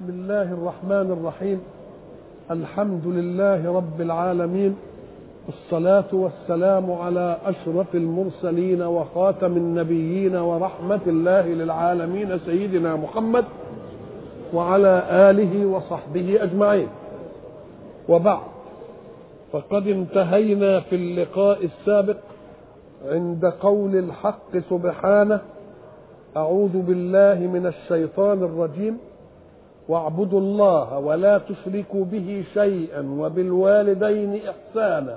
بسم الله الرحمن الرحيم. الحمد لله رب العالمين. الصلاة والسلام على أشرف المرسلين وخاتم النبيين ورحمة الله للعالمين سيدنا محمد وعلى آله وصحبه أجمعين. وبعد فقد انتهينا في اللقاء السابق عند قول الحق سبحانه أعوذ بالله من الشيطان الرجيم. واعبدوا الله ولا تشركوا به شيئا وبالوالدين إحسانا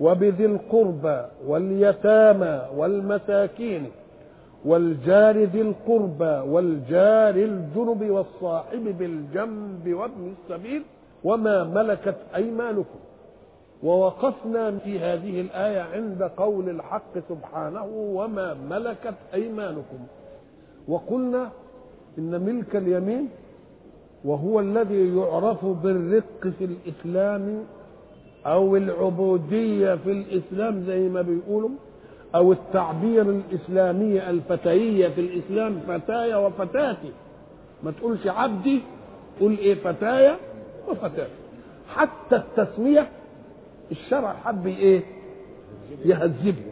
وبذي القربى واليتامى والمساكين والجار ذي القربى والجار الجنب والصاحب بالجنب وابن السبيل وما ملكت أيمانكم ووقفنا في هذه الآية عند قول الحق سبحانه وما ملكت أيمانكم وقلنا إن ملك اليمين وهو الذي يعرف بالرق في الإسلام أو العبودية في الإسلام زي ما بيقولوا أو التعبير الإسلامي الفتيية في الإسلام فتايا وفتاتي. ما تقولش عبدي قول إيه فتايا وفتاتي حتى التسمية الشرع حب إيه؟ يهذبه.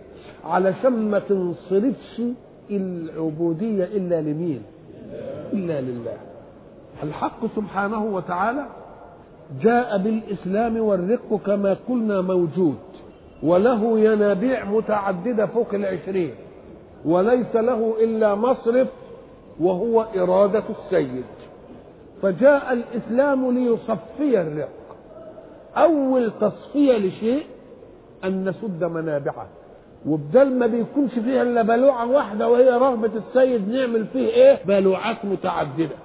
علشان ما تنصرفش العبودية إلا لمين؟ إلا لله. الحق سبحانه وتعالى جاء بالإسلام والرق كما قلنا موجود وله ينابيع متعددة فوق العشرين وليس له إلا مصرف وهو إرادة السيد. فجاء الإسلام ليصفي الرق. أول تصفية لشيء أن نسد منابعه. وبدل ما بيكونش فيها إلا بلوعة واحدة وهي رغبة السيد نعمل فيه إيه؟ بلوعات متعددة.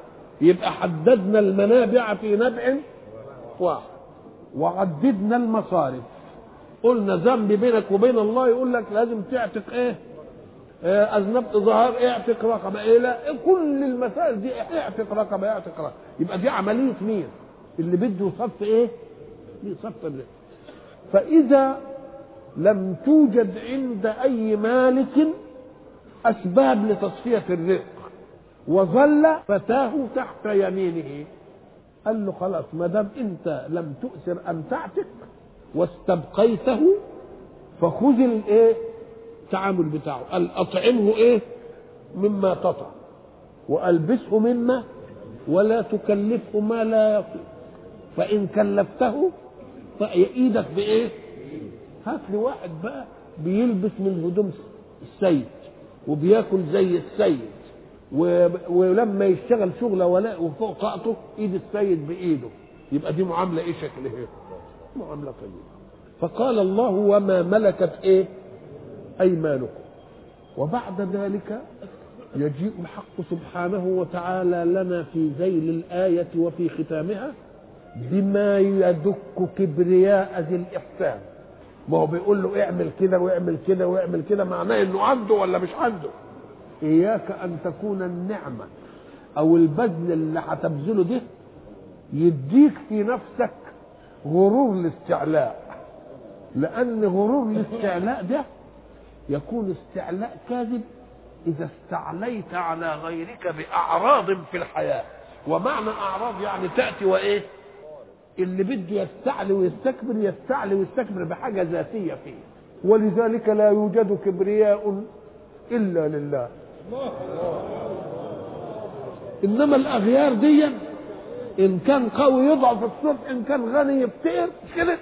يبقى حددنا المنابع في نبع واحد وعددنا المصارف قلنا ذنب بينك وبين الله يقول لك لازم تعتق إيه؟ آه أذنبت ظهر اعتق رقبة إيه لا كل المسائل دي اعتق رقبة اعتق رقبة يبقى دي عملية مين؟ اللي بده يصف إيه؟ يصف الرزق فإذا لم توجد عند أي مالك أسباب لتصفية الرزق وظل فتاه تحت يمينه. قال له خلاص ما دام انت لم تؤثر ان تعتق واستبقيته فخذ الايه؟ التعامل بتاعه. قال أطعمه إيه؟ مما تطعم وألبسه مما ولا تكلفه ما لا يطيق. فإن كلفته فايدك بإيه؟ هات لي واحد بقى بيلبس من هدوم السيد وبياكل زي السيد. ولما يشتغل شغله ولا وفوق طاقته إيد السيد بإيده. يبقى دي معاملة إيه شكلها؟ معاملة طيبه فقال الله وما ملكت إيه؟ أيمانكم. وبعد ذلك يجيء الحق سبحانه وتعالى لنا في ذيل الآية وفي ختامها بما يدك كبرياء ذي الإحسان. ما هو بيقول له اعمل كده واعمل كده واعمل كده معناه إنه عنده ولا مش عنده؟ إياك أن تكون النعمة أو البذل اللي هتبذله ده يديك في نفسك غرور الاستعلاء. لأن غرور الاستعلاء ده يكون استعلاء كاذب إذا استعليت على غيرك بأعراض في الحياة. ومعنى أعراض يعني تأتي وإيه؟ اللي بده يستعلي ويستكبر يستعلي ويستكبر بحاجة ذاتية فيه. ولذلك لا يوجد كبرياء إلا لله. إنما الأغيار دي إن كان قوي يضعف الصبح إن كان غني يفتقر كده.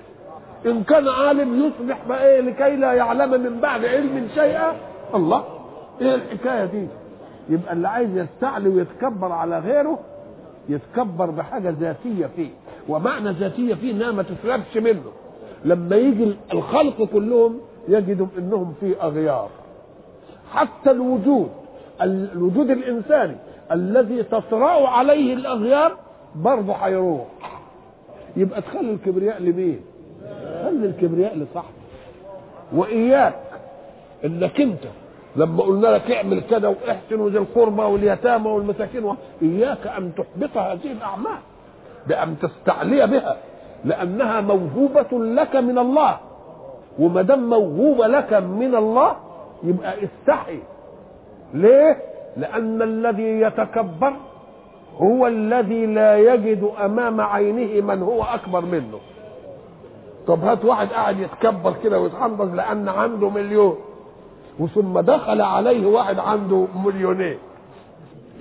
إن كان عالم يصبح بقى إيه لكي لا يعلم من بعد علم شيئا. الله. إيه الحكاية دي؟ يبقى اللي عايز يستعلي ويتكبر على غيره يتكبر بحاجة ذاتية فيه. ومعنى ذاتية فيه إنها ما تسلبش منه. لما يجي الخلق كلهم يجدوا إنهم في أغيار. حتى الوجود. الوجود الإنساني الذي تطرا عليه الأغيار برضه هيروح يبقى تخلي الكبرياء لمين؟ خلي الكبرياء لصاحبه وإياك إنك أنت لما قلنا لك اعمل كده واحسن وذي القربى واليتامى والمساكين إياك أن تحبط هذه الأعمال بأن تستعلي بها لأنها موهوبة لك من الله. وما دام موهوبة لك من الله يبقى استحي. ليه؟ لأن الذي يتكبر هو الذي لا يجد أمام عينه من هو أكبر منه. طب هات واحد قاعد يتكبر كده ويتحنطز لأن عنده مليون. وثم دخل عليه واحد عنده مليونين.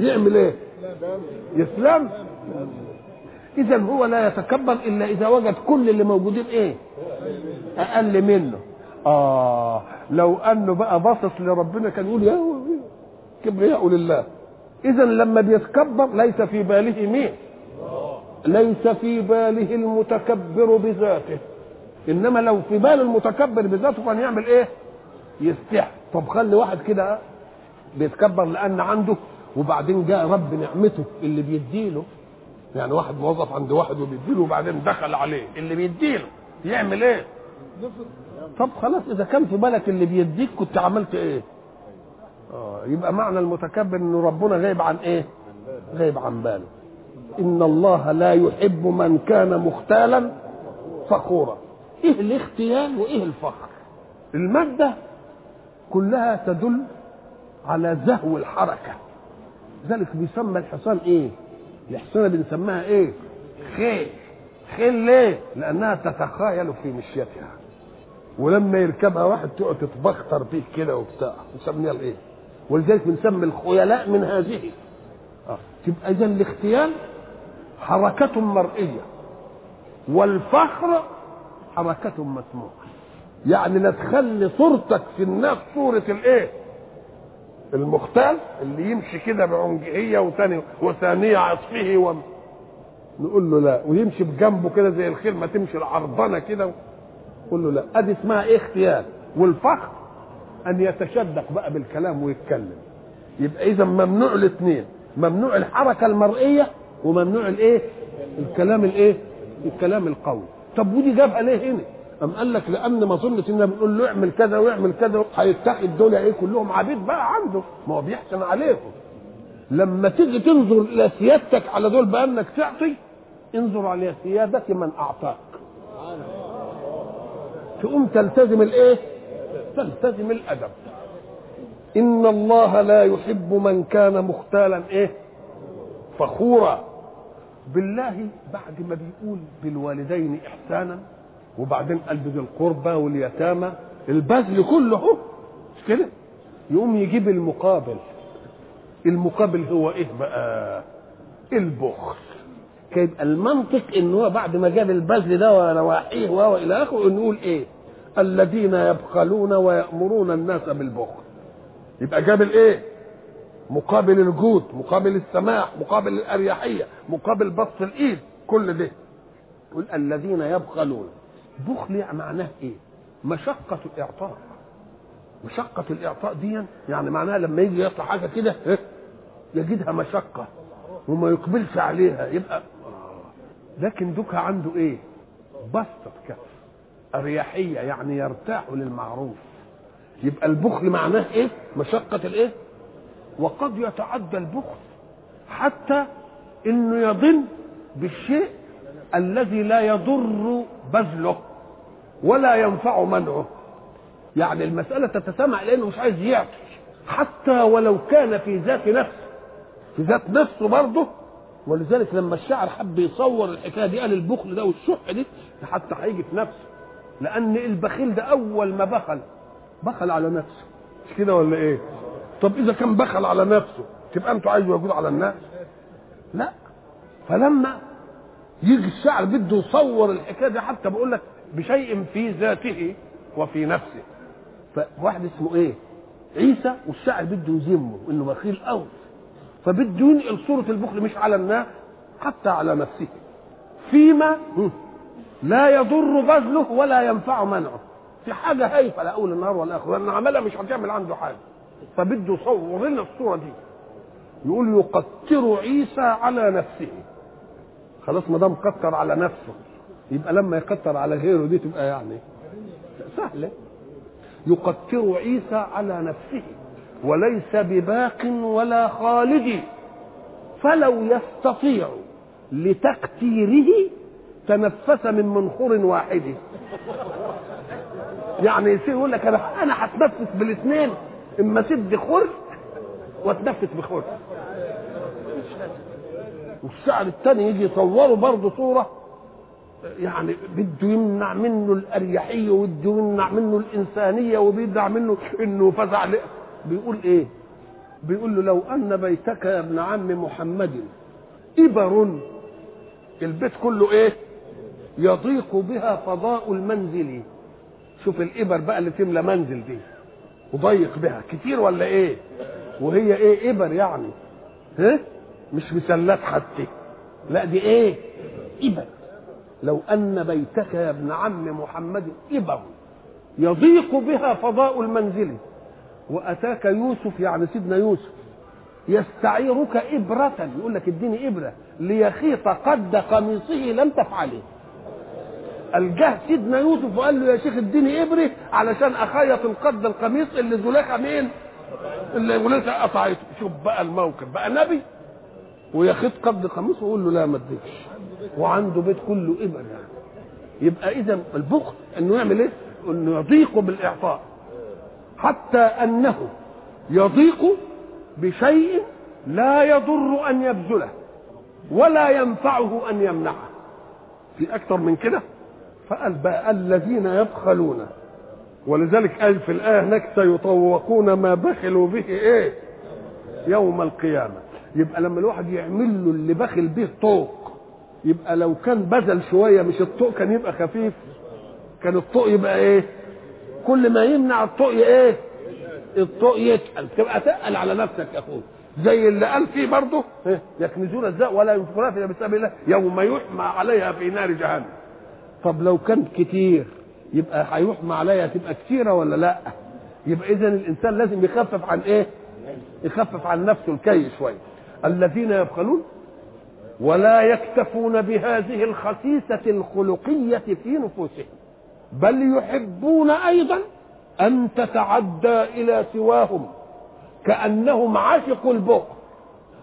يعمل إيه؟ يسلم. اذا هو لا يتكبر إلا إذا وجد كل اللي موجودين إيه؟ أقل منه. آه لو أنه بقى باصص لربنا كان يقول يا كبرياء لله اذا لما بيتكبر ليس في باله مين؟ ليس في باله المتكبر بذاته. إنما لو في بال المتكبر بذاته كان يعمل إيه؟ يستحي. طب خلي واحد كده بيتكبر لأن عنده وبعدين جاء رب نعمته اللي بيديله. يعني واحد موظف عند واحد وبيديله وبعدين دخل عليه اللي بيديله يعمل إيه؟ طب خلاص إذا كان في بالك اللي بيديك كنت عملت إيه؟ آه يبقى معنى المتكبر إن ربنا غايب عن إيه؟ غايب عن باله. إن الله لا يحب من كان مختالا فخورا. إيه الاختيال وإيه الفخر؟ المادة كلها تدل على زهو الحركة. ذلك بيسمى الحصان إيه؟ الحصانه بنسميها إيه؟ خيل. خيل ليه؟ لأنها تتخايل في مشيتها. ولما يركبها واحد تقعد تتبختر بيه كده وبتاع. نسميها الإيه؟ ولذلك بنسمي الخيلاء من هذه. آه. تبقى اذا الاختيال حركة مرئية والفخر حركة مسموعة. يعني لا تخلي صورتك في الناس صورة الإيه؟ المختال اللي يمشي كده بعنجهية وثاني وثانية عطفه و... نقول له لا ويمشي بجنبه كده زي الخيل ما تمشي العرضنة كده. قول له لا. أدي اسمها إيه اختيال؟ والفخر أن يتشدق بقى بالكلام ويتكلم. يبقى إذا ممنوع الاثنين. ممنوع الحركة المرئية وممنوع الإيه؟ الكلام الإيه؟ الكلام القوي. طب ودي جابها ليه هنا؟ أم قال لك لأن ما ظنت إن بنقول له اعمل كذا واعمل كذا هيتخذ دول إيه كلهم عبيد بقى عنده. ما هو بيحسن عليكم. لما تيجي تنظر إلى سيادتك على دول بأنك تعطي انظر على سيادة من أعطاك. تقوم تلتزم الإيه؟ تلتزم الأدب. إن الله لا يحب من كان مختالا إيه؟ فخورا. بالله بعد ما بيقول بالوالدين إحسانا وبعدين قال بذي القربى واليتامى البذل كله مش كده؟ يقوم يجيب المقابل. المقابل هو إيه بقى؟ البخل. يبقى المنطق إن هو بعد ما جاب البذل ده ونواحيه والى آخره نقول إيه؟ الذين يبخلون ويأمرون الناس بالبخل. يبقى جاب الايه؟ مقابل الجود مقابل السماح مقابل الأريحية مقابل بسط الإيد كل ده. يقول الذين يبخلون. بخل يعني معناه إيه؟ مشقة الإعطاء. مشقة الإعطاء دي يعني معناها لما يجي يطلع حاجة كده يجدها مشقة وما يقبلش عليها يبقى لكن دوكا عنده إيه؟ بسطة كف أريحية يعني يرتاح للمعروف. يبقى البخل معناه إيه؟ مشقة الإيه؟ وقد يتعدى البخل حتى إنه يظن بالشيء الذي لا يضر بذله ولا ينفع منعه. يعني المسألة تتسمع لأنه مش عايز يعطي. حتى ولو كان في ذات نفسه في ذات نفسه برضه ولذلك لما الشاعر حب يصور الحكاية دي قال البخل ده والشح دي حتى هيجي في نفسه. لأن البخيل ده أول ما بخل. بخل على نفسه. مش كده ولا إيه؟ طب إذا كان بخل على نفسه تبقى أنتوا عايزوا يجود على الناس؟ لا. فلما يجي الشاعر بده يصور الحكاية دي حتى بقول لك بشيء في ذاته وفي نفسه. فواحد اسمه إيه؟ عيسى والشاعر بده يذمه إنه بخيل قوي فبده ينقل صورة البخل مش على الناس حتى على نفسه. فيما لا يضر بذله ولا ينفع منعه. في حاجة هايفة لا أول النهار ولا آخر. لأن عملها مش هتعمل عنده حاجة. فبده يصور. لنا الصورة دي. يقول يقتر عيسى على نفسه. خلاص ما دام قتر على نفسه. يبقى لما يقتر على غيره دي تبقى يعني سهلة. يقتر عيسى على نفسه. وليس بباق ولا خالد. فلو يستطيع لتقتيره تنفس من منخور واحد يعني يصير يقول لك أنا أنا هتنفس بالاثنين إما سد خر وأتنفس بخر والشعر الثاني يجي يصوره برضه صورة يعني بده يمنع منه الأريحية وبده يمنع منه الإنسانية وبيدع منه إنه فزع بيقول إيه؟ بيقول له لو أن بيتك يا ابن عم محمد إبر البيت كله إيه؟ يضيق بها فضاء المنزل. شوف الإبر بقى اللي تملى منزل دي. وضيق بها. كتير ولا إيه؟ وهي إيه إبر يعني. ها؟ مش مسلات حتى. لا دي إيه؟ إبر. لو أن بيتك يا ابن عم محمد إبر. يضيق بها فضاء المنزل. وأتاك يوسف يعني سيدنا يوسف. يستعيرك إبرة. يقول لك اديني إبرة. ليخيط قد قميصه لم تفعله. الجه سيدنا يوسف وقال له يا شيخ اديني إبرة علشان أخيط القد القميص اللي زليخة مين؟ اللي زليخة قطعته. شوف بقى الموقف. بقى نبي ويخيط قد قميصه ويقول له لا ما اديكش. وعنده بيت كله إبر يعني. يبقى اذا البخل إنه يعمل إيه؟ إنه يضيق بالإعطاء. حتى أنه يضيق بشيء لا يضر أن يبذله ولا ينفعه أن يمنعه. في أكثر من كده؟ فقال بقى الذين يبخلون ولذلك قال في الآية هناك سيطوقون ما بخلوا به إيه؟ يوم القيامة. يبقى لما الواحد يعمل له اللي بخل به طوق يبقى لو كان بذل شوية مش الطوق كان يبقى خفيف كان الطوق يبقى إيه؟ كل ما يمنع الطوق إيه؟ الطوق يتقل. تبقى تقل على نفسك يا أخوي. زي اللي قال فيه برضه إيه؟ يكنزون الزاء ولا ينفقون في سبيل الله يوم يحمى عليها في نار جهنم. طب لو كان كتير يبقى هيحمى عليها تبقى كتيرة ولا لأ؟ يبقى اذا الإنسان لازم يخفف عن إيه؟ يخفف عن نفسه الكي شوية. الذين يبخلون ولا يكتفون بهذه الخسيسة الخلقية في نفوسهم بل يحبون أيضا أن تتعدى إلى سواهم كأنهم عشقوا البغض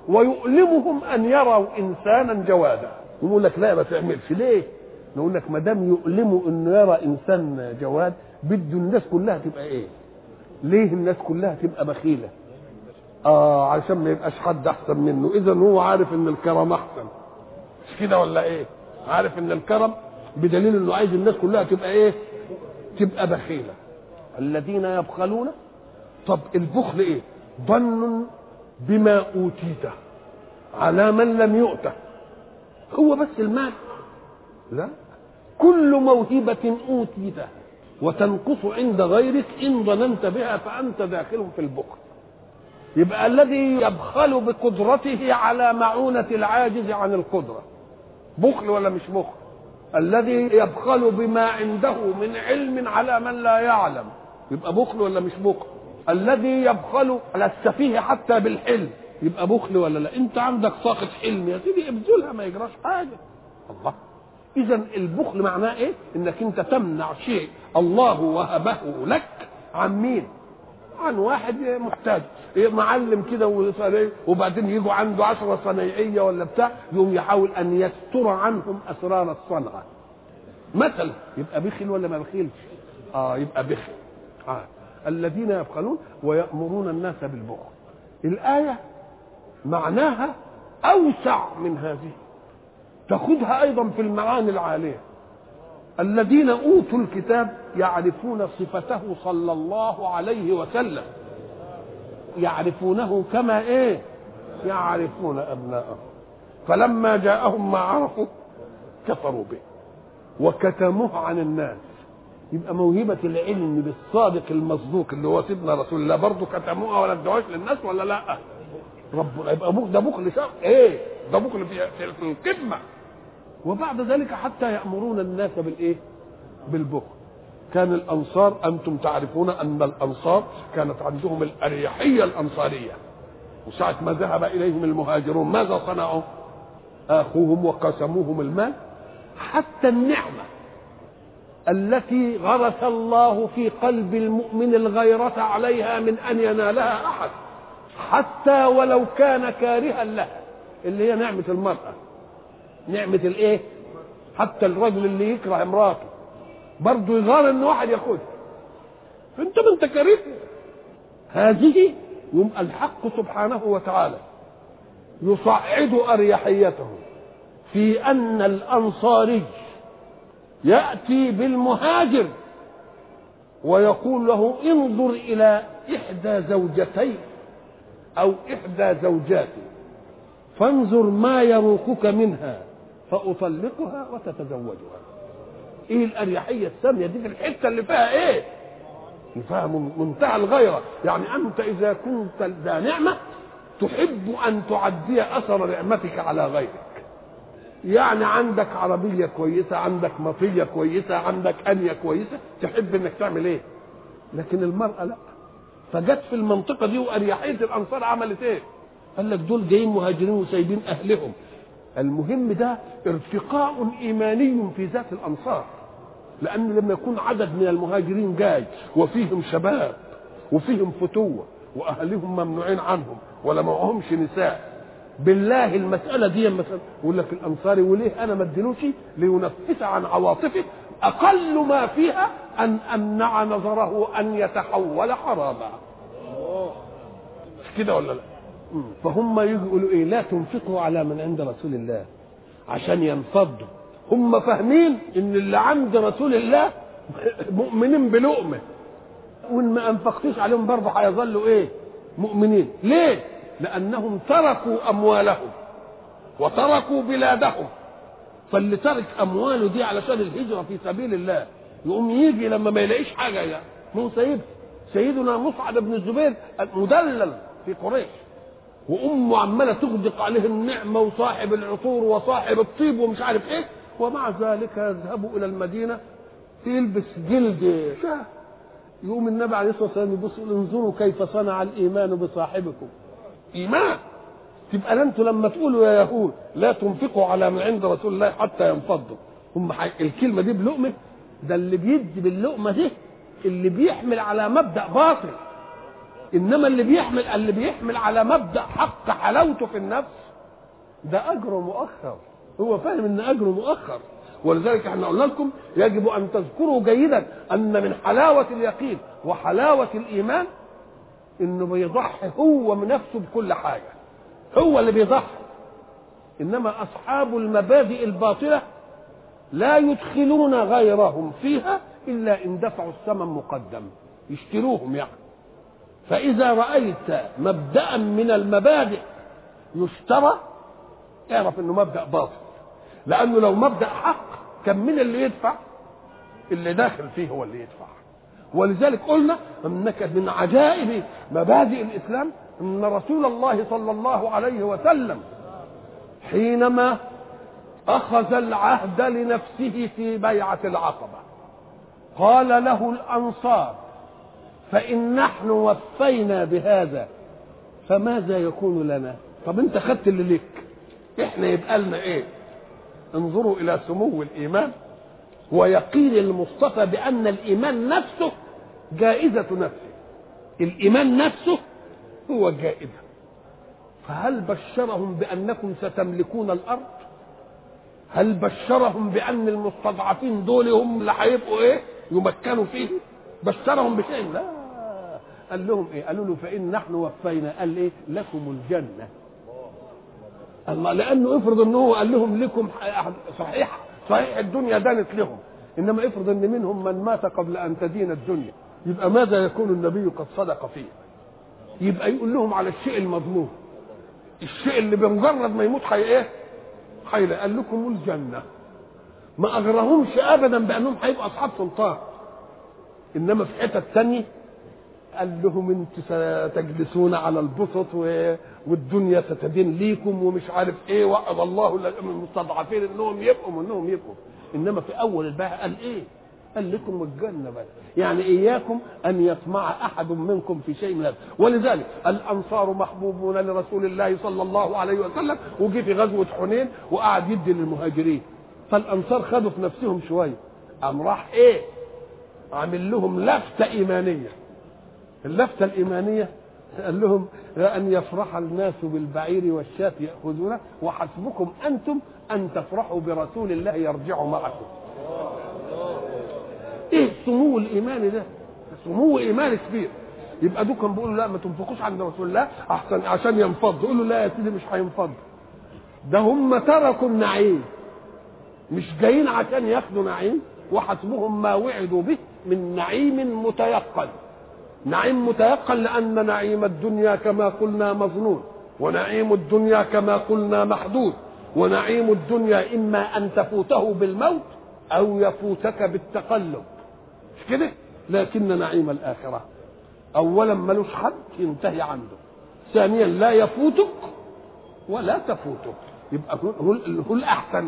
ويؤلمهم أن يروا إنسانا جوادا. يقول لك لا ما تعملش ليه؟ نقول لك ما دام يؤلموا إنه يرى إنسان جواد بده الناس كلها تبقى إيه؟ ليه الناس كلها تبقى بخيلة؟ آه علشان ما يبقاش حد أحسن منه. اذا هو عارف إن الكرم أحسن. مش كده ولا إيه؟ عارف إن الكرم بدليل إنه عايز الناس كلها تبقى إيه؟ تبقى بخيلة. الذين يبخلون طب البخل إيه؟ ظن بما أوتيته على من لم يؤته. هو بس المال لا. كل موهبة أوتيتها وتنقص عند غيرك إن ظننت بها فأنت داخل في البخل. يبقى الذي يبخل بقدرته على معونة العاجز عن القدرة. بخل ولا مش بخل؟ الذي يبخل بما عنده من علم على من لا يعلم. يبقى بخل ولا مش بخل؟ الذي يبخل على السفيه حتى بالحلم. يبقى بخل ولا لا؟ انت عندك طاقة حلم يا سيدي ابذلها ما يجراش حاجة. الله. إذا البخل معناه إيه؟ إنك أنت تمنع شيء. الله وهبه لك عن مين؟ عن واحد محتاج. إيه معلم كده وصار وبعدين يجوا عنده عشرة صنايعية ولا بتاع يقوم يحاول أن يستر عنهم أسرار الصنعة. مثلا يبقى بخل ولا ما بخلش؟ آه يبقى بخل. آه. الذين يبخلون ويأمرون الناس بالبخل. الآية معناها أوسع من هذه. تاخذها أيضا في المعاني العالية. الذين أوتوا الكتاب يعرفون صفته صلى الله عليه وسلم. يعرفونه كما إيه؟ يعرفون ابناءهم فلما جاءهم ما عرفوا كفروا به. وكتموه عن الناس. يبقى موهبة العلم بالصادق المصدوق اللي هو سيدنا رسول الله برضه كتموها ولا ادوهاش للناس ولا لأ؟ ربنا يبقى ده بخل شر إيه؟ ده بخل في, القمه وبعد ذلك حتى يأمرون الناس بالإيه؟ بالبخل. كان الأنصار أنتم تعرفون أن الأنصار كانت عندهم الأريحية الأنصارية. وساعة ما ذهب إليهم المهاجرون ماذا صنعوا؟ آخوهم وقسموهم المال. حتى النعمة التي غرس الله في قلب المؤمن الغيرة عليها من أن ينالها أحد. حتى ولو كان كارها لها اللي هي نعمة المرأة. نعمة الإيه؟ حتى الرجل اللي يكره امرأته. برضه يغار ان واحد ياخدها فانت ما انت هذه يوم الحق سبحانه وتعالى يصعد أريحيته في أن الأنصاري يأتي بالمهاجر ويقول له انظر إلى إحدى زوجتي أو إحدى زوجاتي فانظر ما يروقك منها. فأطلقها وتتزوجها. إيه الأريحية السامية دي في الحتة اللي فيها اللي فيها منتهى الغيرة. يعني أنت إذا كنت ذا نعمة تحب أن تعدي أثر نعمتك على غيرك. يعني عندك عربية كويسة عندك مطية كويسة عندك أنية كويسة تحب إنك تعمل إيه؟ لكن المرأة لا. فجت في المنطقة دي وأريحية الأنصار عملت إيه؟ قال لك دول جايين مهاجرين وسايبين أهلهم. المهم ده ارتقاء إيماني في ذات الأنصار لأن لما يكون عدد من المهاجرين جاي وفيهم شباب وفيهم فتوة وأهلهم ممنوعين عنهم ولا معهمش نساء. بالله المسألة دي مثلا يقول لك الأنصاري وليه أنا ما اديلوش؟ لينفس عن عواطفه أقل ما فيها أن أمنع نظره أن يتحول حراما مش كده ولا لا؟ فهم يقولوا إيه لا تنفقوا على من عند رسول الله عشان ينفضوا. هم فاهمين إن اللي عند رسول الله مؤمنين بلقمة. وإن ما انفقتش عليهم برضه هيظلوا إيه؟ مؤمنين. ليه؟ لأنهم تركوا أموالهم وتركوا بلادهم. فاللي ترك أمواله دي علشان الهجرة في سبيل الله يقوم يجي لما ما يلاقيش حاجة يعني مو سيد. سيدنا مصعب بن الزبير مدلل في قريش. وامه عمالة تغدق عليه النعمه وصاحب العطور وصاحب الطيب ومش عارف إيه. ومع ذلك يذهب إلى المدينة يلبس جلد. شاه. يقوم النبي عليه الصلاة والسلام يبص يقول انظروا كيف صنع الإيمان بصاحبكم. إيمان. تبقى أنتوا لما تقولوا يا يهود لا تنفقوا على من عند رسول الله حتى ينفضوا. هم. الكلمة دي بلقمة. ده اللي بيدي باللقمة دي اللي بيحمل على مبدأ باطل. إنما اللي بيحمل اللي بيحمل على مبدأ حق حلاوته في النفس ده أجره مؤخر. هو فاهم إن أجره مؤخر. ولذلك إحنا قلنا لكم يجب أن تذكروا جيدا أن من حلاوة اليقين وحلاوة الإيمان إنه بيضحي هو من نفسه بكل حاجة. هو اللي بيضحي. إنما أصحاب المبادئ الباطلة لا يدخلون غيرهم فيها إلا إن دفعوا الثمن مقدم. يشتروهم يعني. فإذا رأيت مبدا من المبادئ يشترى اعرف إنه مبدأ باطل. لأنه لو مبدأ حق كان من اللي يدفع؟ اللي داخل فيه هو اللي يدفع. ولذلك قلنا إنك من عجائب مبادئ الإسلام إن رسول الله صلى الله عليه وسلم حينما أخذ العهد لنفسه في بيعة العقبة قال له الأنصار فإن نحن وفينا بهذا فماذا يكون لنا؟ طب أنت خدت اللي لك إحنا يبقى لنا إيه؟ انظروا إلى سمو الإيمان ويقين المصطفى بأن الإيمان نفسه جائزة نفسه. الإيمان نفسه هو جائزة. فهل بشرهم بأنكم ستملكون الأرض؟ هل بشرهم بأن المستضعفين دول هم اللي هيبقوا إيه؟ يمكنوا فيه؟ بشرهم بشيء؟ لا. قال لهم إيه؟ قالوا له فإن نحن وفينا. قال إيه؟ لكم الجنة. الله لأنه افرض إن هو قال لهم لكم صحيح صحيح الدنيا دانت لهم. إنما افرض إن منهم من مات قبل أن تدين الدنيا. يبقى ماذا يكون النبي قد صدق فيه؟ يبقى يقول لهم على الشيء المضمون الشيء اللي بمجرد ما يموت حي إيه؟ حي قال لكم الجنة. ما أغرهمش ابدا بأنهم هيبقوا أصحاب سلطان. إنما في حتة ثانية قال لهم أنتم ستجلسون على البسط. والدنيا ستدين ليكم ومش عارف إيه وعد الله المستضعفين انهم يبقوا وانهم يبقوا انما في اول البيعه قال إيه؟ قال لكم الجنة بس يعني إياكم أن يطمع أحد منكم في شيء من هذا ولذلك الأنصار محبوبون لرسول الله صلى الله عليه وسلم وجي في غزوة حنين وقعد يدي للمهاجرين فالأنصار خدوا في نفسهم شوية قام راح إيه؟ عامل لهم لفتة إيمانية اللفتة الإيمانية قال لهم أن يفرح الناس بالبعير والشاة يأخذونه وحسبكم أنتم أن تفرحوا برسول الله يرجع معكم. إيه السمو الايماني ده؟ سمو ايماني كبير. يبقى دول كانوا بيقولوا لا ما تنفقوش عند رسول الله احسن عشان ينفض. يقول له لا يا سيدي مش هينفض. ده هم تركوا النعيم. مش جايين عشان ياخدوا نعيم. وحسبهم ما وعدوا به من نعيم متيقن. نعيم متيقن لأن نعيم الدنيا كما قلنا مظنون ونعيم الدنيا كما قلنا محدود ونعيم الدنيا إما أن تفوته بالموت أو يفوتك بالتقلب. مش كده؟ لكن نعيم الآخرة. أولا ملوش حد ينتهي عنده. ثانيا لا يفوتك ولا تفوتك. يبقى هو الأحسن.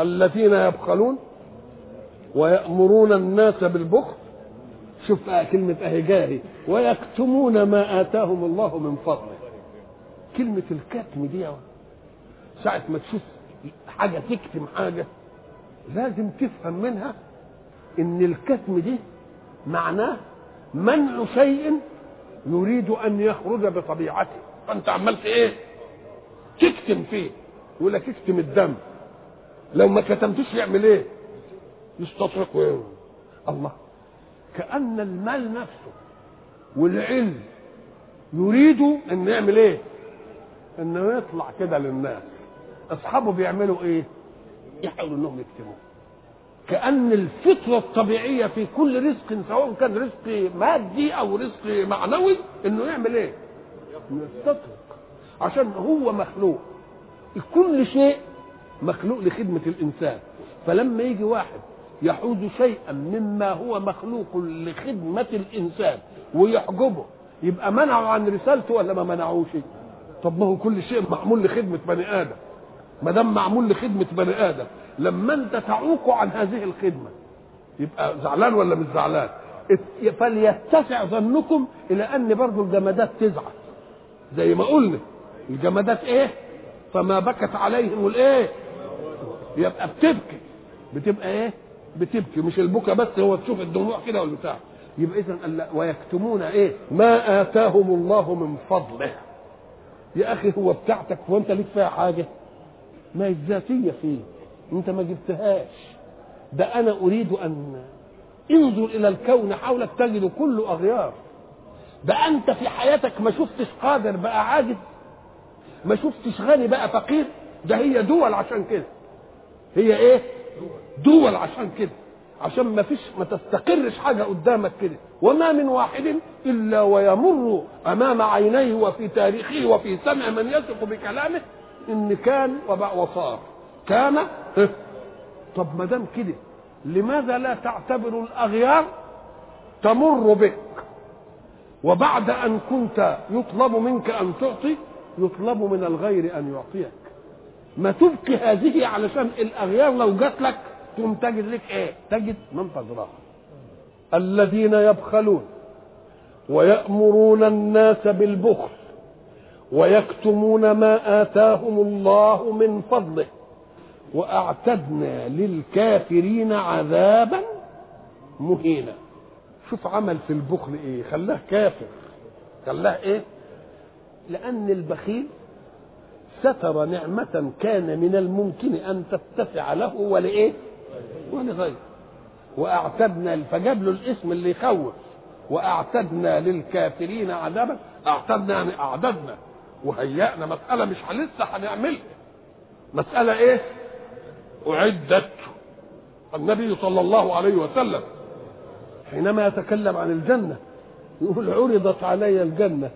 الذين يبخلون ويأمرون الناس بالبخل شوف بقى كلمة أهي جاهي ويكتمون ما آتاهم الله من فضله. كلمة الكتم دي ساعة ما تشوف حاجة تكتم حاجة لازم تفهم منها إن الكتم دي معناه منع شيء يريد أن يخرج بطبيعته. فأنت عملت إيه؟ تكتم فيه يقول لك اكتم الدم. لو ما كتمتوش يعمل إيه؟ يستطرق ويقول الله. كأن المال نفسه والعلم يريدوا إن يعمل إيه؟ انه يطلع كده للناس أصحابه بيعملوا إيه؟ يحاولوا إنهم يكتموه كأن الفطرة الطبيعية في كل رزق سواء كان رزق مادي أو رزق معنوي إنه يعمل إيه؟ يستطرق عشان هو مخلوق كل شيء مخلوق لخدمة الإنسان فلما يجي واحد يحوز شيئا مما هو مخلوق لخدمة الإنسان ويحجبه. يبقى منعه عن رسالته ولا ما منعوش طب ما هو كل شيء معمول لخدمة بني آدم. ما دام معمول لخدمة بني آدم لما أنت تعوق عن هذه الخدمة يبقى زعلان ولا مش زعلان؟ فليتسع ظنكم إلى أن برضه الجمادات تزعل. زي ما قلنا الجمادات إيه؟ فما بكت عليهم الإيه؟ يبقى بتبكي. بتبقى إيه؟ بتبكي مش البكا بس هو تشوف الدموع كده والبتاع. يبقى اذا ويكتمون إيه؟ ما آتاهم الله من فضله. يا أخي هو بتاعتك وانت ليك فيها حاجة؟ ما هي الذاتية فيك أنت ما جبتهاش. ده أنا أريد أن انظر إلى الكون حولك تجد كله أغيار. ده أنت في حياتك ما شفتش قادر بقى عاجز؟ ما شفتش غني بقى فقير؟ ده هي دول عشان كده. هي إيه؟ دول عشان كده. عشان ما فيش ما تستقرش حاجة قدامك كده. وما من واحد إلا ويمر أمام عينيه وفي تاريخه وفي سمع من يثق بكلامه إن كان وصار. كان؟ طب ما دام كده لماذا لا تعتبر الأغيار تمر بك؟ وبعد أن كنت يطلب منك أن تعطي يطلب من الغير أن يعطيك. ما تبقي هذه علشان الأغيار لو جات لك تقوم تجد لك إيه؟ تجد من تجراها الذين يبخلون ويأمرون الناس بالبخل ويكتمون ما آتاهم الله من فضله وأعتدنا للكافرين عذابا مهينا. شوف عمل في البخل إيه؟ خلاه كافر. خلاه إيه؟ لأن البخيل ستر نعمة كان من الممكن أن تتسع له ولإيه؟ ولغيره وأعتدنا فجاب له الاسم اللي يخوف. وأعتدنا للكافرين عذابا. أعتدنا يعني أعددنا. وهيأنا مسألة مش لسه هنعملها. مسألة إيه؟ أعدت. النبي صلى الله عليه وسلم حينما يتكلم عن الجنة يقول عرضت علي الجنة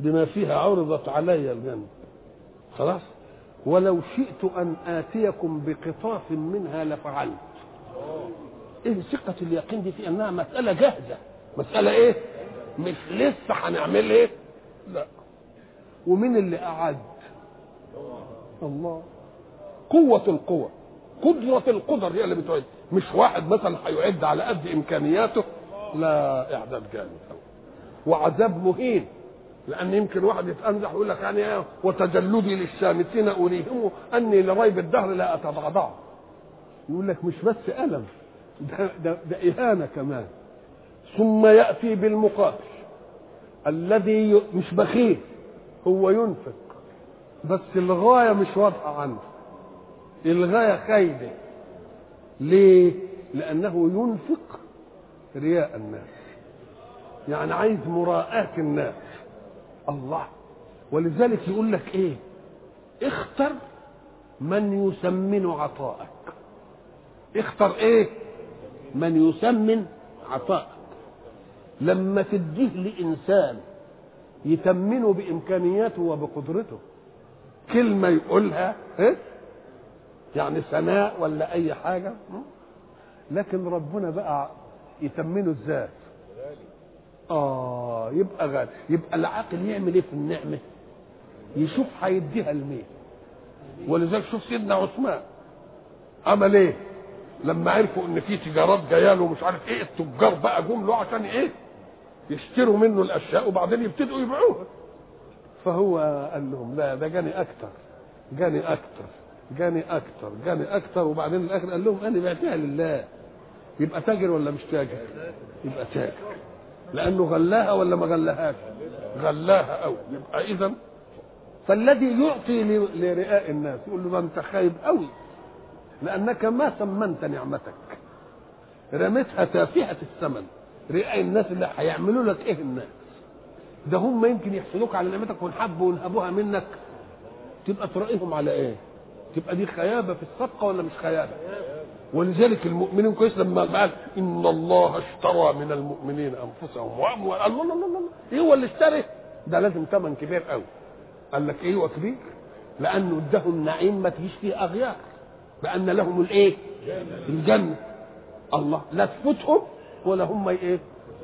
بما فيها عرضت علي الجنة. خلاص؟ ولو شئت أن آتيكم بقطاف منها لفعلت. إيه ثقة اليقين دي في إنها مسألة جاهزة. مسألة إيه؟ مش لسه هنعمل إيه؟ لا. ومين اللي أعد؟ الله. قوة القوة. قدرة القدر هي اللي بتعد. مش واحد مثلا هيعد على قد إمكانياته. لا إعداد جامد وعذاب مهين. لأن يمكن واحد يتنزح ويقول لك يعني وتجلدي للشامتين اريهم أني لريب الدهر لا اتضعضع يقول لك مش بس ألم ده, ده, ده إهانة كمان. ثم يأتي بالمقابل الذي مش بخيل هو ينفق. بس الغاية مش واضحة عنه. الغاية خايبة. ليه؟ لأنه ينفق رياء الناس. يعني عايز مراءة الناس. الله. ولذلك يقول لك إيه؟ اختر من يسمن عطاءك اختر إيه؟ من يسمن عطاءك لما تديه لإنسان يتمنه بإمكانياته وبقدرته كلمة يقولها إيه؟ يعني ثناء ولا أي حاجة لكن ربنا بقى يتمنه إزاي آه يبقى غالي يبقى العاقل يعمل إيه في النعمة؟ يشوف هيديها لمين ولذلك شوف سيدنا عثمان. عمل إيه؟ لما عرفوا إن في تجارات جاية له عارف إيه التجار بقى جم له عشان إيه؟ يشتروا منه الأشياء وبعدين يبتدوا يبيعوها. فهو قال لهم لا ده جاني أكتر جاني أكتر جاني أكتر جاني أكتر. وبعدين الآخر قال لهم أنا بعتها لله. يبقى تاجر ولا مش تاجر؟ يبقى تاجر. لأنه غلاها ولا ما غلاهاش؟ غلاها قوي يبقى اذا فالذي يعطي لرئاء الناس يقول له ده أنت خايب قوي لأنك ما ثمنت نعمتك. رميتها تافهة الثمن. رئاء الناس اللي هيعملوا لك إيه الناس؟ ده هم يمكن يحسدوك على نعمتك وينحبوا وينهبوها منك. تبقى تراقيهم على إيه؟ تبقى دي خيابة في الصفقة ولا مش خيابة؟ ولذلك المؤمنين كويس لما قال إن الله اشترى من المؤمنين أنفسهم وأموال. الله الله الله إيه هو اللي اشترى. ده لازم ثمن كبير قوي. قال لك هو كبير؟ لأنه اداهم نعيم ما تجيش فيه أغيار. لأن لهم الإيه؟ الجنة. الله لا تفوتهم ولا هم إيه؟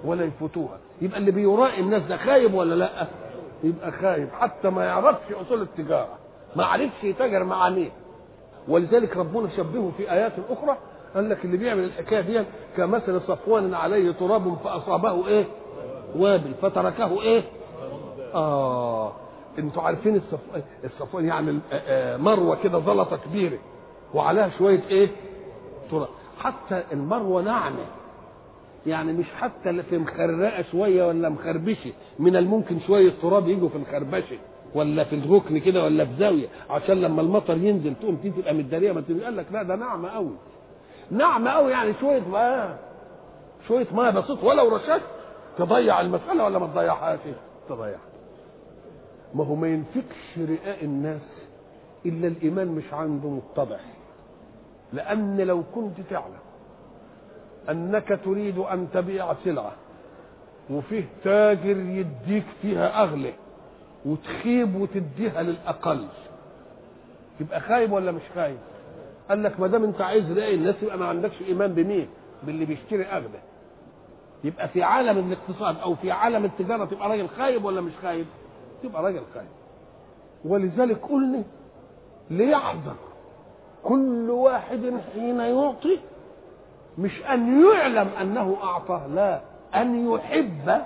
ولا يفوتوها. يبقى اللي بيرائي الناس ده خايب ولا لأ؟ يبقى خايب. حتى ما يعرفش أصول التجارة. ما عرفش يتاجر مع مين ولذلك ربنا شبهه في آيات أخرى قال لك اللي بيعمل الحكاية دي كمثل صفوان عليه تراب فأصابه إيه؟ وابل فتركه إيه؟ آه. أنتوا عارفين الصف... الصفوان يعني مروة كده زلطة كبيرة وعليها شوية إيه؟ تراب. حتى المروة ناعمة. يعني مش حتى في مخرقة شوية ولا مخربشة من الممكن شوية تراب يجوا في الخربشة. ولا في الركن كده ولا في زاوية عشان لما المطر ينزل تقوم دي تبقى متداريه ما قال لك لا ده ناعمة قوي. ناعمة قوي يعني شوية ماء شوية ماء بسيط ولو رشاش تضيع المسألة ولا ما تضيعهاش؟ تضيعها. ما هو ما ينفكش رئاء الناس إلا الإيمان مش عنده متضح. لأن لو كنت تعلم أنك تريد أن تبيع سلعة وفيه تاجر يديك فيها أغلى وتخيب وتديها للأقل. يبقى خايب ولا مش خايب؟ قال لك ما دام انت عايز رأي الناس يبقى ما عندكش إيمان بمين؟ باللي بيشتري اغلى يبقى في عالم الاقتصاد أو في عالم التجارة تبقى راجل خايب ولا مش خايب؟ تبقى راجل خايب. ولذلك قلنا ليحذر كل واحد حين يعطي مش أن يعلم أنه اعطى لا أن يحب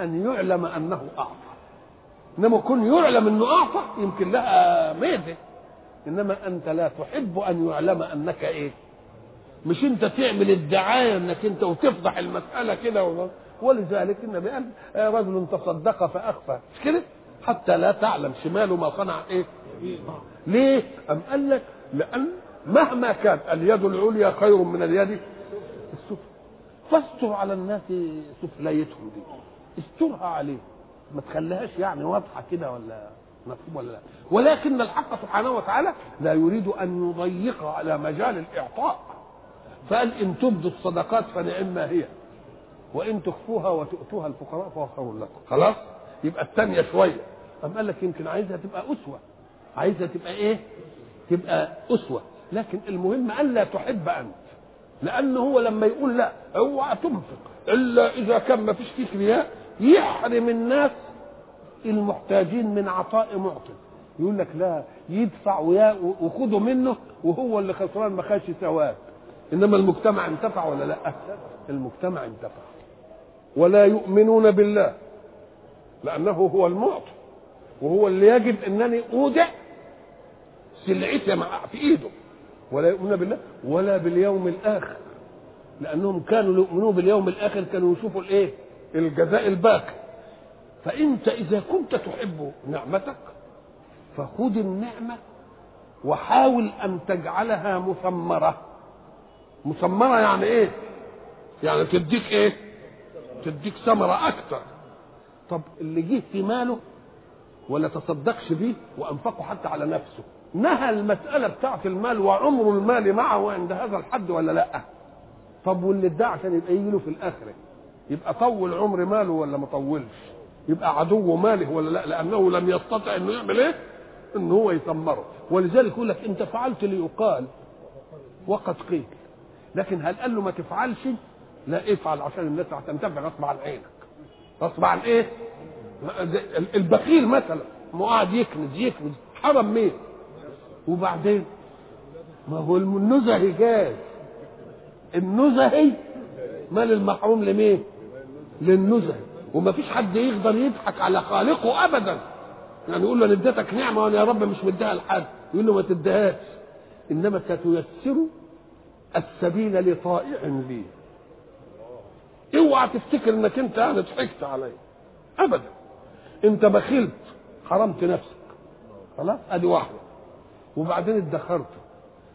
أن يعلم أنه اعطى إنما كن يعلم إنه اعطى يمكن لها ميزة. إنما أنت لا تحب أن يعلم أنك إيه؟ مش أنت تعمل الدعاية إنك أنت وتفضح المسألة كده ولذلك النبي قال رجل تصدق فأخفى. مش كده؟ حتى لا تعلم شماله ما صنع إيه؟ ليه؟ أم قال لك؟ لأن مهما كان اليد العليا خير من اليد السفلى. فاستر على الناس سفليتهم دي. استرها عليه ما تخليهاش يعني واضحة كده ولا مفهوم ولا لا. ولكن الحق سبحانه وتعالى لا يريد أن يضيق على مجال الإعطاء. فقال إن تبدوا الصدقات فنعما هي. وإن تخفوها وتؤتوها الفقراء فهو خير لكم. خلاص؟ يبقى الثانية شوية. أم قال لك يمكن عايزها تبقى أسوة. عايزها تبقى إيه؟ تبقى أسوة. لكن المهم الا تحب أنت. لأنه هو لما يقول لا اوعى تنفق. إلا إذا كان ما فيش فيك رياء يحرم الناس المحتاجين من عطاء معطي. يقول لك لا يدفع وخده منه وهو اللي خسران ما خدش ثواب إنما المجتمع انتفع ولا لا؟ المجتمع انتفع. ولا يؤمنون بالله لأنه هو المعطي. وهو اللي يجب إنني أودع سلعتي في إيده. ولا يؤمنون بالله ولا باليوم الآخر. لأنهم كانوا يؤمنون باليوم الآخر كانوا يشوفوا الإيه؟ الجزاء الباقي. فأنت إذا كنت تحب نعمتك فخذ النعمة وحاول أن تجعلها مثمرة. مثمرة يعني إيه؟ يعني تديك إيه؟ تديك ثمرة أكتر. طب اللي جه في ماله ولا تصدقش بيه وأنفقه حتى على نفسه. نهى المسألة بتاعة المال وعمر المال معه عند هذا الحد ولا لأ؟ طب واللي ادعى عشان يبقى يجي له في الآخرة؟ يبقى طول عمر ماله ولا ما طولش؟ يبقى عدو ماله ولا لا؟ لأنه لم يستطع إنه يعمل إيه؟ ان هو يثمره. ولذلك يقول لك انت فعلت ليقال وقد قيل. لكن هل قال له ما تفعلش؟ لا افعل عشان الناس هتنتفع غصب عن عينك. غصب عن إيه؟ البخيل مثلا. ما قاعد يكنز يكنز. حرم مين؟ وبعدين؟ ما هو النزهي جاز النزهي مال المحروم لمين؟ للنزهي وما فيش حد يقدر يضحك على خالقه ابدا. يعني يقول له أنا اديتك نعمة وأنا يا رب مش مديها لحد. يقول له ما تديهاش. إنما ستيسر السبيل لطائع لي. اوعى تفتكر إنك أنت أنا ضحكت علي ابدا. أنت بخلت حرمت نفسك. خلاص؟ أدي واحدة. وبعدين ادخرته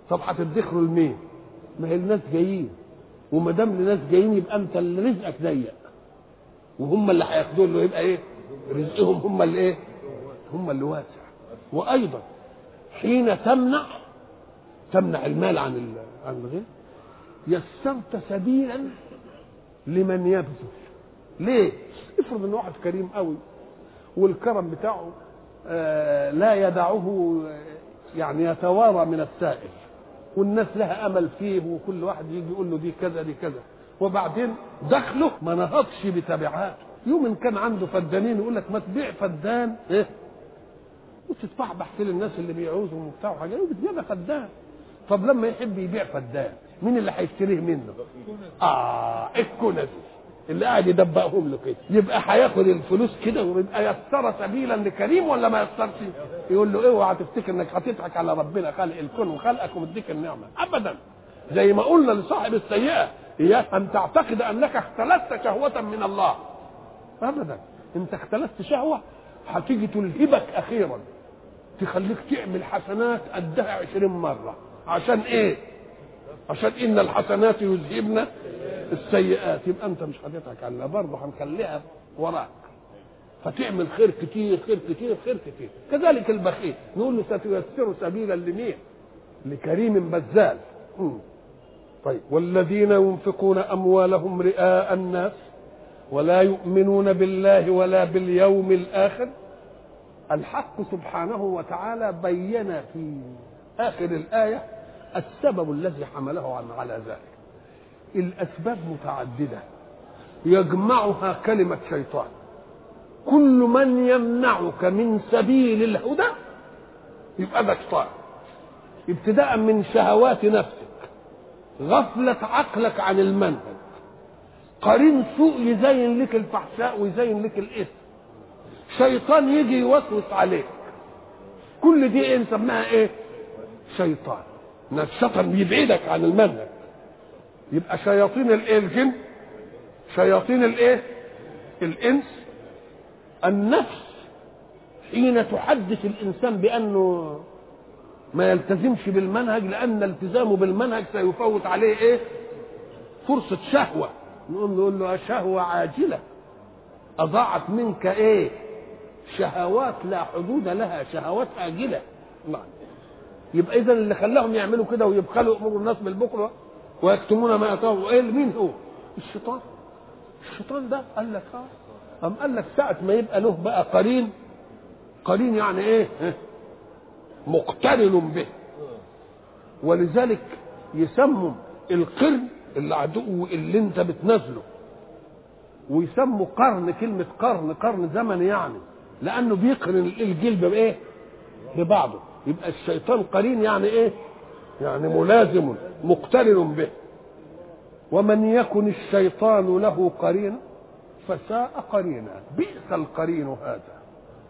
طب هتدخروا لمين؟ ما هي الناس جايين. وما دام الناس جايين يبقى أنت اللي رزقك ضيق. وهم اللي هياخدوه له يبقى إيه؟ رزقهم هم اللي إيه؟ هم اللي واسع. وأيضا حين تمنع تمنع المال عن عن الغير يسرت سبيلا لمن يبذل. ليه؟ افرض ان واحد كريم قوي والكرم بتاعه آه لا يدعه يعني يتوارى من السائل والناس لها أمل فيه وكل واحد يجي يقول له دي كذا دي كذا. وبعدين دخله ما نهضش بتبعاته يوم إن كان عنده فدانين يقول لك ما تبيع فدان إيه؟ وتدفع بحث للناس اللي بيعوزهم وبتاع وحاجات وبتجيبها فدان. طب لما يحب يبيع فدان مين اللي هيشتريه منه؟ آه الكنز. اللي قاعد يدبقهم له كده. يبقى هياخد الفلوس كده ويبقى يسر سبيلا لكريم ولا ما يسرش؟ يقول له اوعى تفتكر إنك هتضحك على ربنا خالق الكون وخلقك ومديك النعمة. ابدا. زي ما قلنا لصاحب السيئة إياك أن تعتقد أنك اختلست شهوة من الله. ابدا. أنت اختلست شهوة هتيجي تلهبك أخيرا. تخليك تعمل حسنات قدها عشرين مرة. عشان إيه؟ عشان إن الحسنات يذهبن السيئات. يبقى أنت مش هتضحك عليها برضه هنخليها وراك. فتعمل خير كتير خير كتير خير كتير. كذلك البخيل. نقول له ستيسر سبيلا لمين؟ لكريم بذال طيب. والذين ينفقون أموالهم رئاء الناس ولا يؤمنون بالله ولا باليوم الآخر الحق سبحانه وتعالى بين في آخر الآية السبب الذي حمله عن على ذلك. الأسباب متعددة. يجمعها كلمة شيطان. كل من يمنعك من سبيل الهدى يبقى ده شيطان ابتداء من شهوات نفسك. غفلة عقلك عن المنهج. قرين سوء يزين لك الفحشاء ويزين لك الإثم. شيطان يجي يوسوس عليك. كل دي إيه نسميها إيه؟ شيطان. الشيطان بيبعدك عن المنهج. يبقى شياطين الإيه؟ الجن. شياطين الإيه؟ الإنس. النفس حين تحدث الإنسان بأنه ما يلتزمش بالمنهج لأن التزامه بالمنهج سيفوت عليه إيه؟ فرصة شهوة. نقول له شهوة عاجلة. أضاعت منك إيه؟ شهوات لا حدود لها شهوات آجلة نعم يبقى إذا اللي خلاهم يعملوا كده ويبخلوا أمور الناس بالبكرة ويكتمون ما يطاعوا إيه؟ مين هو؟ الشيطان. الشيطان ده قال لك آه. قال لك ساعة ما يبقى له بقى قرين قرين يعني إيه؟ مقترن به. ولذلك يسموا القرن اللي عدو اللي انت بتنزله ويسموا قرن كلمة قرن قرن زمن يعني. لأنه بيقرن الجلد بإيه؟ ببعضه. يبقى الشيطان قرين يعني إيه؟ يعني ملازم مقترن به. ومن يكن الشيطان له قرين فساء قرينا. بئس القرين هذا.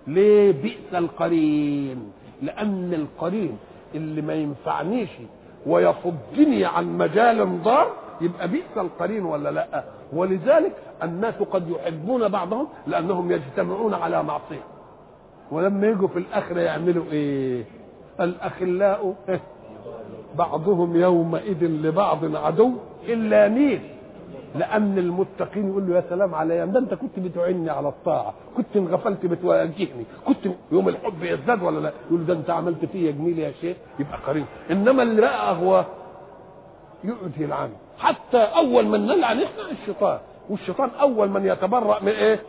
ليه بئس القرين؟ لأن القرين اللي ما ينفعنيش ويفضني عن مجال ضار يبقى بئس القرين ولا لأ؟ ولذلك الناس قد يحبون بعضهم لأنهم يجتمعون على معصية. ولما يجوا في الآخرة يعملوا إيه؟ الأخلاء بعضهم يومئذ لبعض عدو إلا مين لأن المتقين يقول له يا سلام عليا ده انت كنت بتعني على الطاعة كنت انغفلت بتواجهني كنت يوم الحب يزداد ولا لا؟ يقول ده انت عملت فيا جميل يا شيخ يبقى قريب إنما اللي بقى اغواه يقعد يلعنه حتى أول من نلعن إحنا الشيطان. والشيطان أول من يتبرأ من إيه؟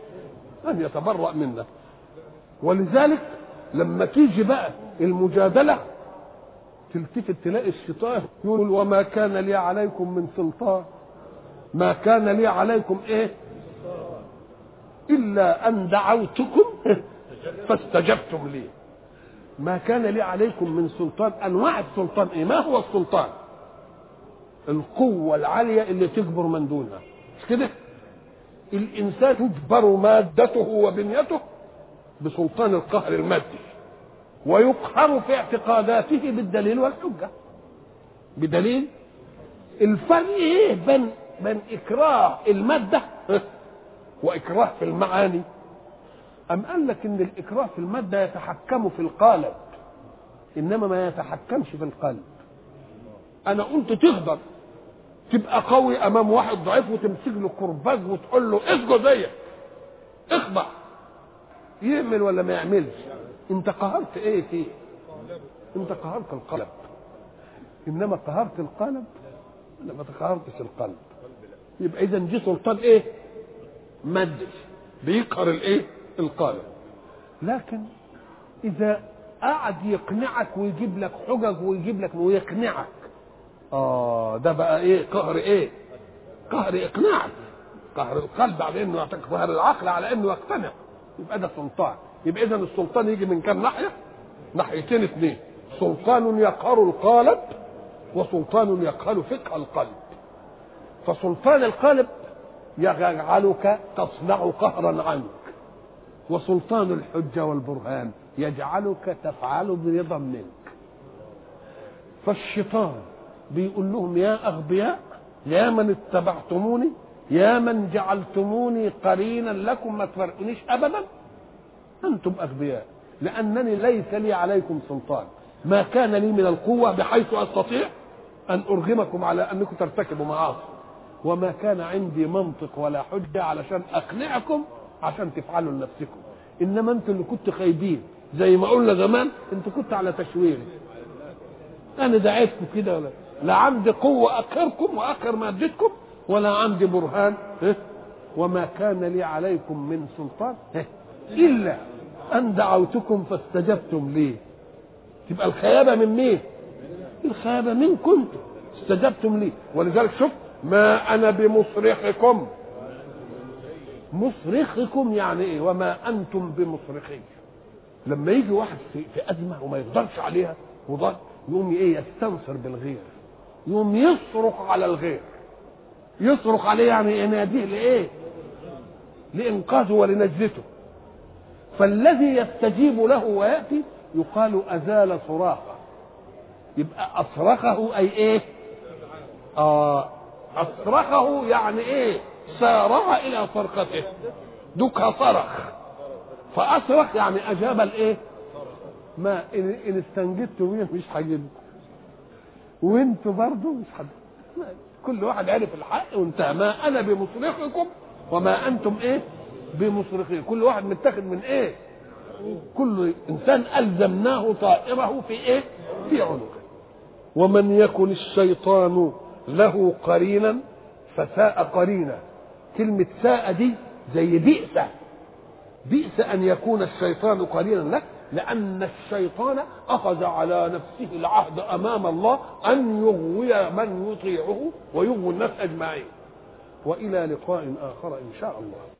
ان يتبرأ منا ولذلك لما تيجي بقى المجادلة تلتفت تلاقي الشيطان يقول وما كان لي عليكم من سلطان. ما كان لي عليكم إيه؟ إلا أن دعوتكم فاستجبتم لي. ما كان لي عليكم من سلطان أنواع السلطان إيه؟ ما هو السلطان؟ القوة العالية اللي تجبر من دونها. مش كده؟ الإنسان تجبر مادته وبنيته بسلطان القهر المادي ويقهر في اعتقاداته بالدليل والحجة. بدليل؟ الفرق إيه بين بين إكراه المادة وإكراه في المعاني. أم قال لك إن الإكراه في المادة يتحكم في القالب؟ إنما ما يتحكمش في القلب. أنا قلت تقدر تبقى قوي أمام واحد ضعيف وتمسك له كرباج وتقول له اسجد زيك. اخضع. يعمل ولا ما يعملش؟ أنت قهرت إيه فيه؟ أنت قهرت القلب. إنما قهرت القلب؟ لا ما قهرتش القلب. يبقى إذا دي سلطان إيه؟ مادي بيقهر الإيه؟ القالب لكن إذا قعد يقنعك ويجيب لك حجج ويجيب لك ويقنعك آه ده بقى إيه؟ قهر إيه؟ قهر إقناعك. قهر القلب على إنه يعطيك قهر العقل على إنه يقتنع. يبقى ده سلطان. يبقى إذا السلطان يجي من كام ناحية؟ ناحيتين اثنين سلطان يقهر القالب وسلطان يقهر فقه القلب. فسلطان القلب يجعلك تصنع قهرا عنك. وسلطان الحجة والبرهان يجعلك تفعل برضا منك. فالشيطان بيقول لهم يا أغبياء يا من اتبعتموني يا من جعلتموني قرينا لكم ما تفرقونيش ابدا. أنتم أغبياء لأنني ليس لي عليكم سلطان. ما كان لي من القوة بحيث أستطيع أن أرغمكم على أنكم ترتكبوا معاصي. وما كان عندي منطق ولا حجة علشان أقنعكم عشان تفعلوا لنفسكم. إنما أنتوا اللي كنتوا خايبين. زي ما قلنا زمان أنتوا كنتوا على تشويري أنا دعيتكم كده ولا؟ لا عندي قوة اقهركم واقهر مادتكم ولا عندي برهان. وما كان لي عليكم من سلطان. إلا أن دعوتكم فاستجبتم لي. تبقى الخيابة من مين؟ الخيابة منكم استجبتم لي. ولذلك شوف ما أنا بمصرخكم. مصرخكم يعني إيه؟ وما أنتم بمصرخي. لما يجي واحد في, أزمة وما يقدرش عليها وضل يقوم إيه؟ يستنصر بالغير. يقوم يصرخ على الغير. يصرخ عليه يعني يناديه لإيه؟ لإنقاذه ولنجدته فالذي يستجيب له ويأتي يقال أزال صراخة. يبقى أصرخه أي إيه؟ آه أصرخه يعني إيه؟ سارع إلى صرخته دكها صرخ. فأصرخ يعني أجاب الإيه؟ ما إن استنجدتوا بيه مش هجيبكم وانتوا برضه مش حد كل واحد عرف الحق وانتهى. ما أنا بمصرخكم وما أنتم إيه؟ بمصرخين. كل واحد متاخد من إيه؟ كل إنسان ألزمناه طائره في إيه؟ في عنقه. ومن يكن الشيطان له قرينا فساء قرينا. كلمة ساء دي زي بئس. بئس أن يكون الشيطان قرينا لك لأن الشيطان أخذ على نفسه العهد أمام الله أن يغوي من يطيعه ويغوي الناس أجمعين. وإلى لقاء آخر إن شاء الله.